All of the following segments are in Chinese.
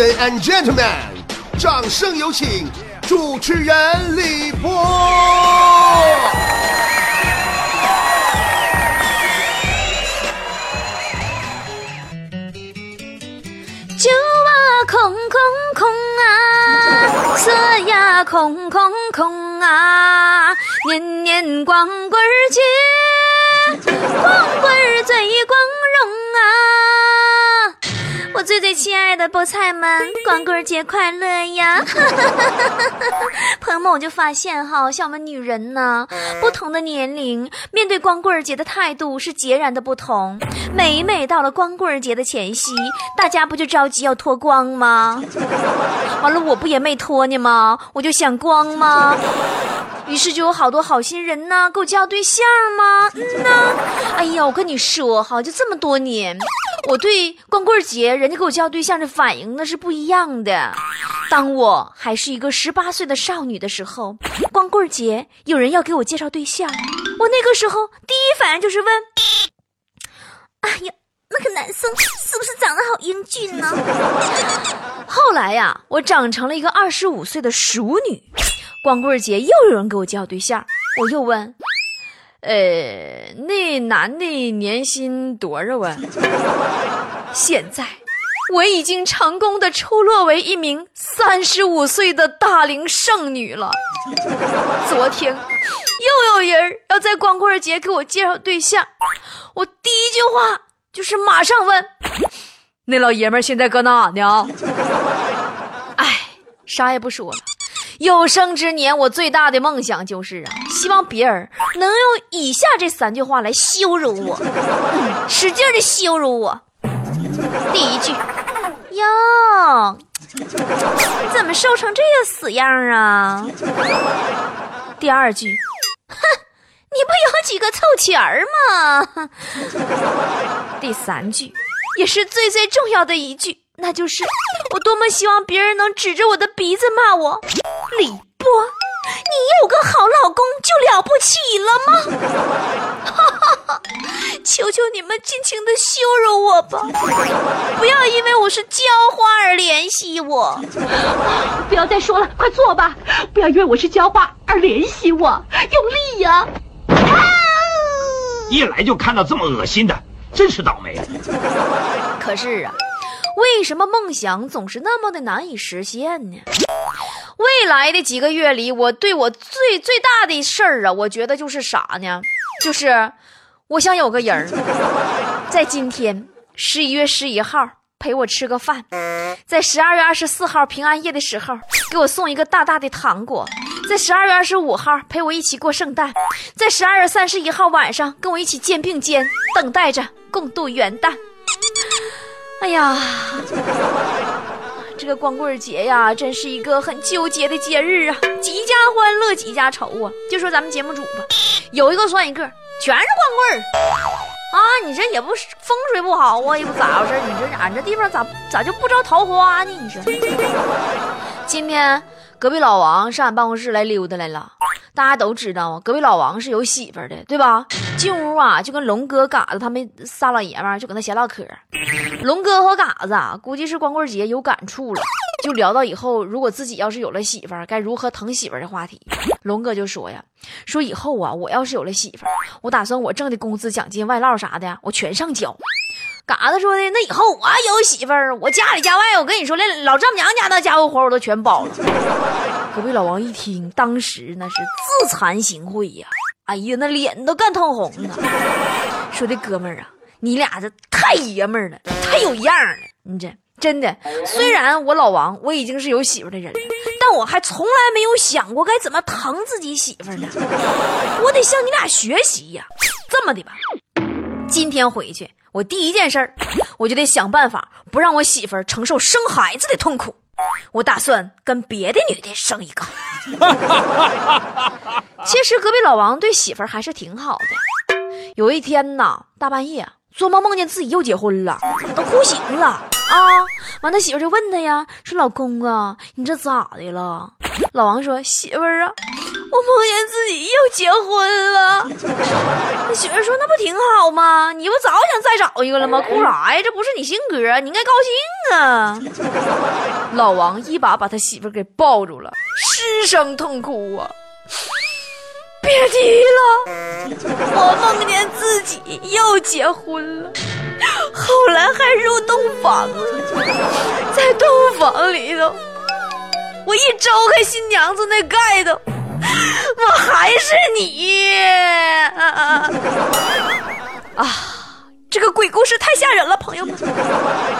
Ladies and gentlemen，掌声有请主持人李波。酒啊空空空啊，色呀空空空啊，年年光棍节，光棍我最最亲爱的菠菜们，光棍节快乐呀！朋友们，我就发现哈，像我们女人呢，不同的年龄面对光棍节的态度是截然的不同。每每到了光棍节的前夕，大家不就着急要脱光吗？完了，我不也没脱呢吗？我就想光吗？于是就有好多好心人呢，给我介绍对象吗？嗯呐，哎呀，我跟你说哈，就这么多年，我对光棍节人家给我介绍对象的反应那是不一样的。当我还是一个十八岁的少女的时候，光棍节有人要给我介绍对象，我那个时候第一反应就是问：哎呀，那个男生是不是长得好英俊呢？后来呀，我长成了一个二十五岁的熟女。光棍节又有人给我介绍对象，我又问，呃，那男的年薪多少啊？现在我已经成功的出落为一名三十五岁的大龄剩女了。昨天又有人要在光棍节给我介绍对象，我第一句话就是马上问，那老爷们现在搁哪呢？哎，啥也不说了。有生之年，我最大的梦想就是啊，希望别人能用以下这三句话来羞辱我，使劲的羞辱我。第一句，哟，怎么瘦成这个死样啊？第二句，哼，你不有几个臭钱儿吗？第三句，也是最最重要的一句。那就是我多么希望别人能指着我的鼻子骂我，李波，你有个好老公就了不起了吗？求求你们尽情的羞辱我吧，不要因为我是浇花而怜惜我。不要再说了，快坐吧！不要因为我是浇花而怜惜我，用力呀！啊一来就看到这么恶心的，真是倒霉。可是啊。为什么梦想总是那么的难以实现呢？未来的几个月里，我对我最最大的事儿啊，我觉得就是啥呢？就是我想有个人儿，在今天十一月十一号陪我吃个饭，在十二月二十四号平安夜的时候给我送一个大大的糖果，在十二月二十五号陪我一起过圣诞，在十二月三十一号晚上跟我一起肩并肩等待着共度元旦。哎呀，这个光棍节呀，真是一个很纠结的节日啊，几家欢乐几家愁啊。就说咱们节目组吧，有一个算一个，全是光棍啊！你这也不是风水不好啊，也不咋回事你这俺这地方咋咋就不招桃花呢？你说，今天隔壁老王上俺办公室来溜达来了。大家都知道啊，隔壁老王是有媳妇的，对吧？进屋啊，就跟龙哥、嘎子他们仨老爷们儿就搁那闲唠嗑。龙哥和嘎子啊，估计是光棍节有感触了，就聊到以后如果自己要是有了媳妇儿，该如何疼媳妇儿的话题。龙哥就说呀，说以后啊，我要是有了媳妇儿，我打算我挣的工资、奖金、外唠啥的，我全上交。嘎子说的，那以后我有媳妇儿，我家里家外，我跟你说，连老丈母娘家那家务活我都全包了。隔壁老王一听，当时那是自惭形秽呀，哎呀，那脸都干通红了。说的哥们儿啊，你俩这太爷们儿了，太有样了。你这真的，虽然我老王我已经是有媳妇的人了，但我还从来没有想过该怎么疼自己媳妇儿呢。我得向你俩学习呀。这么的吧，今天回去。我第一件事儿，我就得想办法不让我媳妇儿承受生孩子的痛苦。我打算跟别的女的生一个。其实隔壁老王对媳妇儿还是挺好的。有一天呐，大半夜做梦梦见自己又结婚了，都哭醒了啊！完，他媳妇就问他呀，说：“老公啊，你这咋的了？”老王说：“媳妇儿啊，我我梦见自己又结婚了。那媳妇说：“那不挺好吗？你不早想再找一个了吗？哭啥呀？这不是你性格，你应该高兴啊！”老王一把把他媳妇给抱住了，失声痛哭啊。别提了，我梦见自己又结婚了，后来还入洞房了，在洞房里头，我一周开新娘子那盖头，我还是你啊！啊，这个鬼故事太吓人了，朋友们，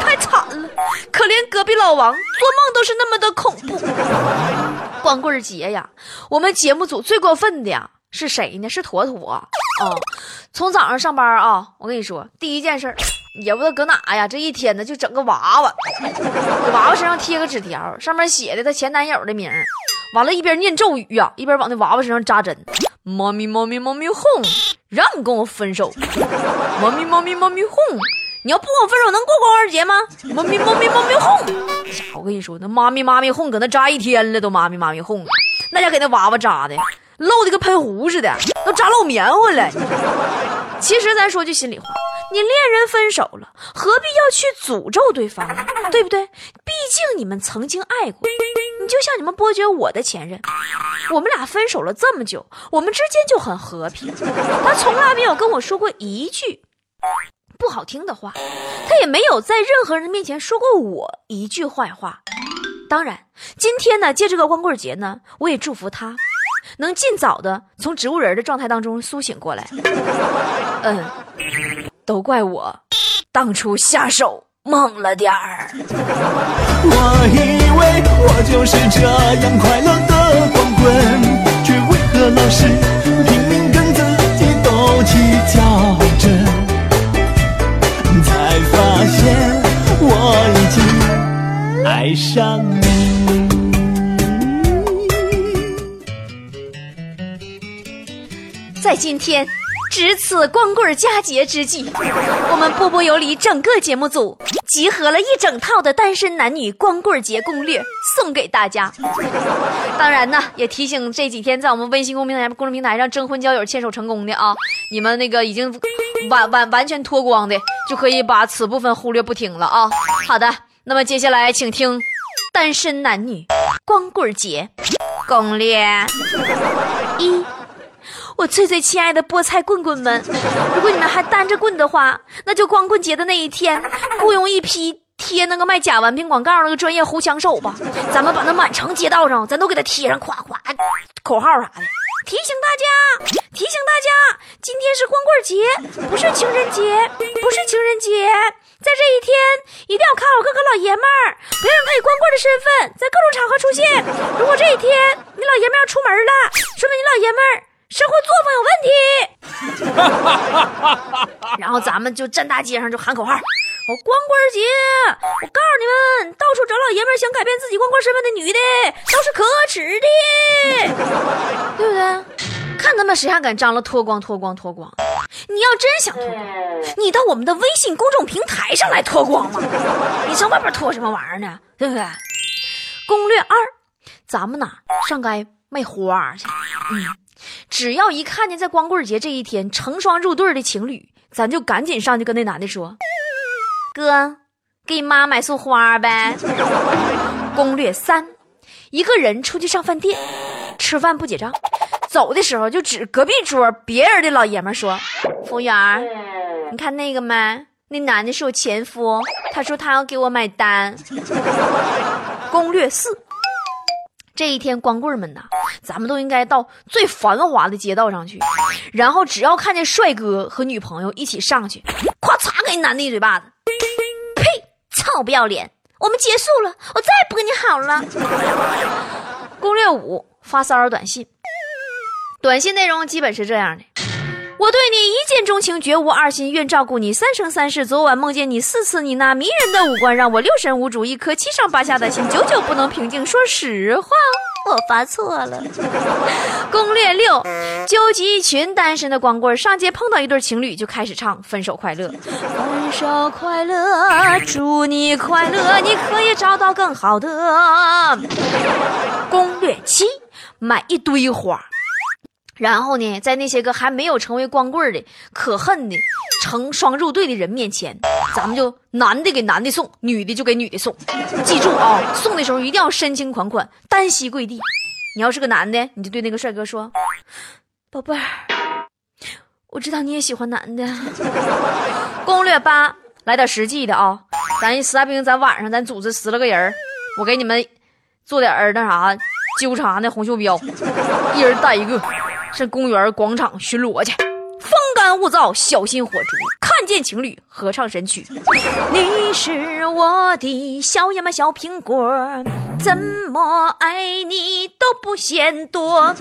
太惨了，可怜隔壁老王，做梦都是那么的恐怖。光棍节呀，我们节目组最过分的呀是谁呢？是坨坨啊！从早上上班啊，我跟你说，第一件事也不知道搁哪呀，这一天呢就整个娃娃，给娃娃身上贴个纸条，上面写的她前男友的名完了，一边念咒语呀，一边往那娃娃身上扎针。猫咪猫咪猫咪哄，让你跟我分手。猫咪猫咪猫咪哄。你要不跟我分手，能过光棍节吗？妈咪妈咪妈咪哄！家伙，我跟你说，那妈咪妈咪哄搁那扎一天了，都妈咪妈咪哄，那家给那娃娃扎的，露的跟喷壶似的，都扎漏棉花了。其实咱说句心里话，你恋人分手了，何必要去诅咒对方呢？对不对？毕竟你们曾经爱过。你就像你们伯爵我的前任，我们俩分手了这么久，我们之间就很和平，他从来没有跟我说过一句。不好听的话，他也没有在任何人面前说过我一句坏话。当然，今天呢，借这个光棍节呢，我也祝福他能尽早的从植物人的状态当中苏醒过来。嗯，都怪我当初下手猛了点儿。我以为我就是这样快乐的光棍，却为何老是拼命跟自己斗气较真？发现我已经爱上你。在今天值此光棍佳节之际，我们波波有理整个节目组集合了一整套的单身男女光棍节攻略送给大家。当然呢，也提醒这几天在我们微信公平台、公众平台上征婚交友牵手成功的啊，你们那个已经完完完全脱光的。就可以把此部分忽略不听了啊！好的，那么接下来请听单身男女光棍节攻略一。我最最亲爱的菠菜棍棍们，如果你们还单着棍的话，那就光棍节的那一天，雇佣一批贴那个卖假玩品广告那个专业护枪手吧，咱们把那满城街道上，咱都给他贴上夸夸口号啥的。提醒大家，提醒大家，今天是光棍节，不是情人节，不是情人节。在这一天，一定要看好各个老爷们儿，不要让他以光棍的身份在各种场合出现。如果这一天你老爷们要出门了，说明你老爷们儿生活作风有问题。然后咱们就站大街上就喊口号。我光棍节，我告诉你们，到处找老爷们想改变自己光棍身份的女的都是可耻的，对不对？看他们谁还敢张罗脱光脱光脱光！你要真想脱光，你到我们的微信公众平台上来脱光嘛！你上外边脱什么玩意儿呢？对不对？攻略二，咱们呐上街卖花去。嗯，只要一看见在光棍节这一天成双入对的情侣，咱就赶紧上去跟那男的说。哥，给你妈买束花呗。攻略三：一个人出去上饭店，吃饭不结账，走的时候就指隔壁桌别人的老爷们说：“服务员，你看那个没？那男的是我前夫，他说他要给我买单。”攻略四：这一天光棍们呐，咱们都应该到最繁华的街道上去，然后只要看见帅哥和女朋友一起上去，咵嚓给男的一嘴巴子。呸操不要脸！我们结束了，我再也不跟你好了。攻略五：发骚扰短信。短信内容基本是这样的：我对你一见钟情，绝无二心，愿照顾你三生三世。昨晚梦见你四次，你那迷人的五官让我六神无主，一颗七上八下的心久久不能平静。说实话。我发错了。攻略六：纠集一群单身的光棍上街碰到一对情侣，就开始唱《分手快乐》。分手快乐，祝你快乐，你可以找到更好的。攻略七：买一堆花，然后呢，在那些个还没有成为光棍的可恨的成双入对的人面前，咱们就男的给男的送，女的就给女的送。记住啊，送的时候一定要深情款款，单膝跪地。你要是个男的，你就对那个帅哥说：“宝贝儿，我知道你也喜欢男的。”攻略八，来点实际的啊！咱实在不行，咱晚上咱组织十来个人我给你们做点儿那啥纠察那红袖标，一人带一个。上公园广场巡逻去，风干物燥，小心火烛。看见情侣合唱神曲，你是我的小呀嘛小苹果，怎么爱你都不嫌多。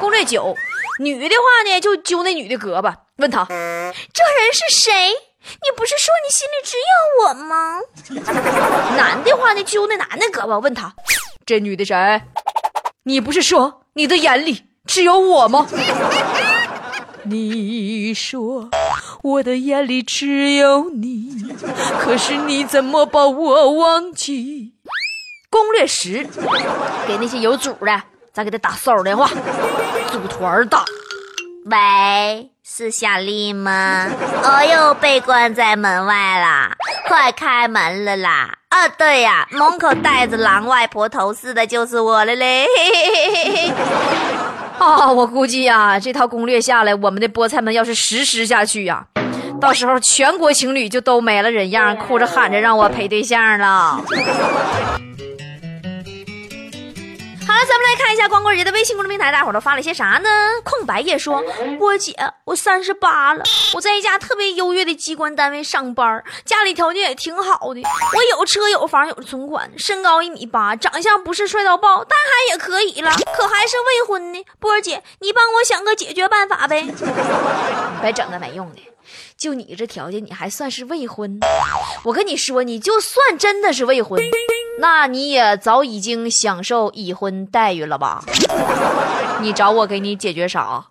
攻略九，女的话呢就揪那女的胳膊，问她这人是谁？你不是说你心里只有我吗？男的话呢揪那男的胳膊，问他这女的谁？你不是说你的眼里？只有我吗？你说我的眼里只有你，可是你怎么把我忘记？攻略十，给那些有主的，咱给他打骚扰电话，组团打。喂，是小丽吗？我又被关在门外啦，快开门了啦！啊，对呀，门口带着狼外婆头饰的就是我了嘞。嘿嘿 啊，我估计呀，这套攻略下来，我们的菠菜们要是实施下去呀，到时候全国情侣就都没了人样，哭着喊着让我陪对象了。好了，咱们来看一下光棍节的微信公众平台，大伙都发了些啥呢？空白夜说：“波姐，我三十八了，我在一家特别优越的机关单位上班，家里条件也挺好的，我有车有房有存款，身高一米八，长相不是帅到爆，但还也可以了，可还是未婚呢。波姐，你帮我想个解决办法呗？别整那没用的，就你这条件，你还算是未婚？我跟你说，你就算真的是未婚。”那你也早已经享受已婚待遇了吧？你找我给你解决啥？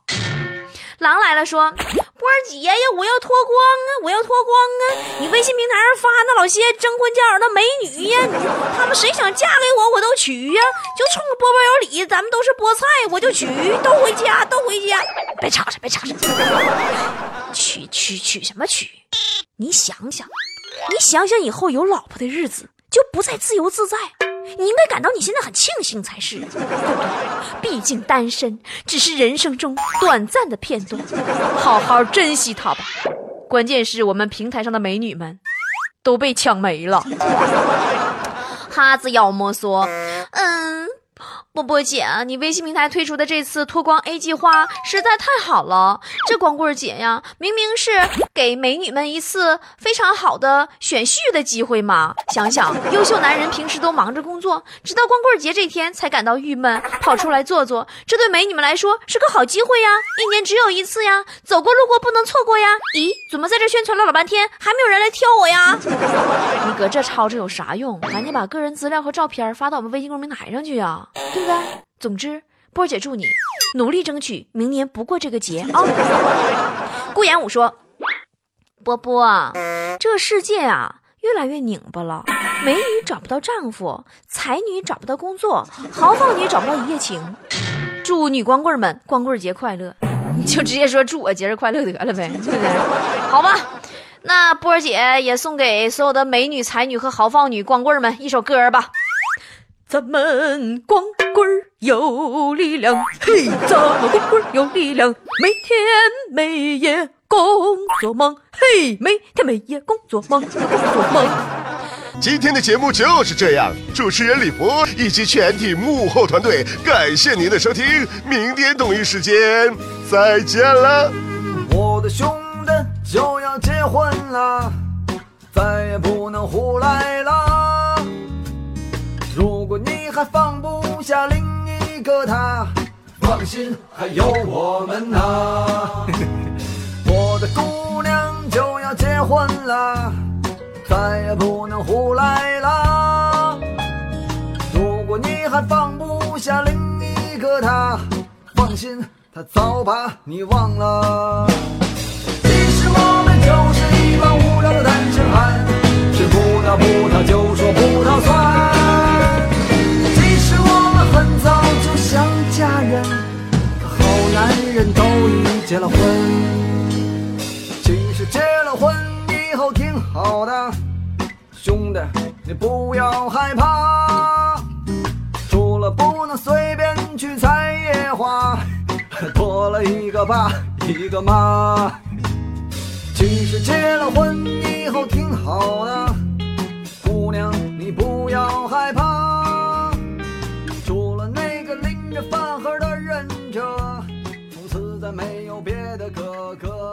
狼来了，说波儿姐呀，我要脱光啊，我要脱光啊！你微信平台上发那老些征婚交友的美女呀，他们谁想嫁给我，我都娶呀！就冲波波有理，咱们都是菠菜，我就娶，都回家，都回家，别吵吵，别吵吵，娶娶娶什么娶？你想想，你想想以后有老婆的日子。就不再自由自在，你应该感到你现在很庆幸才是，毕竟单身只是人生中短暂的片段，好好珍惜它吧。关键是我们平台上的美女们都被抢没了。哈子妖魔说：“。”波波姐，你微信平台推出的这次脱光 A 计划实在太好了。这光棍节呀，明明是给美女们一次非常好的选婿的机会嘛。想想，优秀男人平时都忙着工作，直到光棍节这天才感到郁闷，跑出来坐坐，这对美女们来说是个好机会呀。一年只有一次呀，走过路过不能错过呀。咦，怎么在这宣传了老半天，还没有人来挑我呀？你搁这吵着有啥用？赶紧把个人资料和照片发到我们微信公众平台上去呀。对不对？总之，波儿姐祝你努力争取明年不过这个节啊！顾炎武说：“波波，这世界啊越来越拧巴了，美女找不到丈夫，才女找不到工作，豪放女找不到一夜情。祝女光棍们光棍节快乐！你就直接说祝我节日快乐得了呗，对不对？好吧，那波儿姐也送给所有的美女、才女和豪放女光棍们一首歌吧。”咱们光棍有力量，嘿，咱们光棍有力量，每天每夜工作忙，嘿，每天每夜工作忙，工作忙。今天的节目就是这样，主持人李博以及全体幕后团队，感谢您的收听，明天同一时间再见了。我的兄弟就要结婚了，再也不能胡来了。如果你还放不下另一个他，放心，还有我们呐。我的姑娘就要结婚了，再也不能胡来了。如果你还放不下另一个他，放心，他早把你忘了。其实我们就是一帮无聊的单身汉，吃葡萄葡萄就说葡萄酸。其实我们很早就想嫁人，可好难结了婚。其实结了婚好的，兄弟，你不要害怕。除了不能随便去采野花，多了一个爸，一个妈。其实结了婚以后挺好的，姑娘你不要害怕。除了那个拎着饭盒的忍者，从此再没有别的哥哥。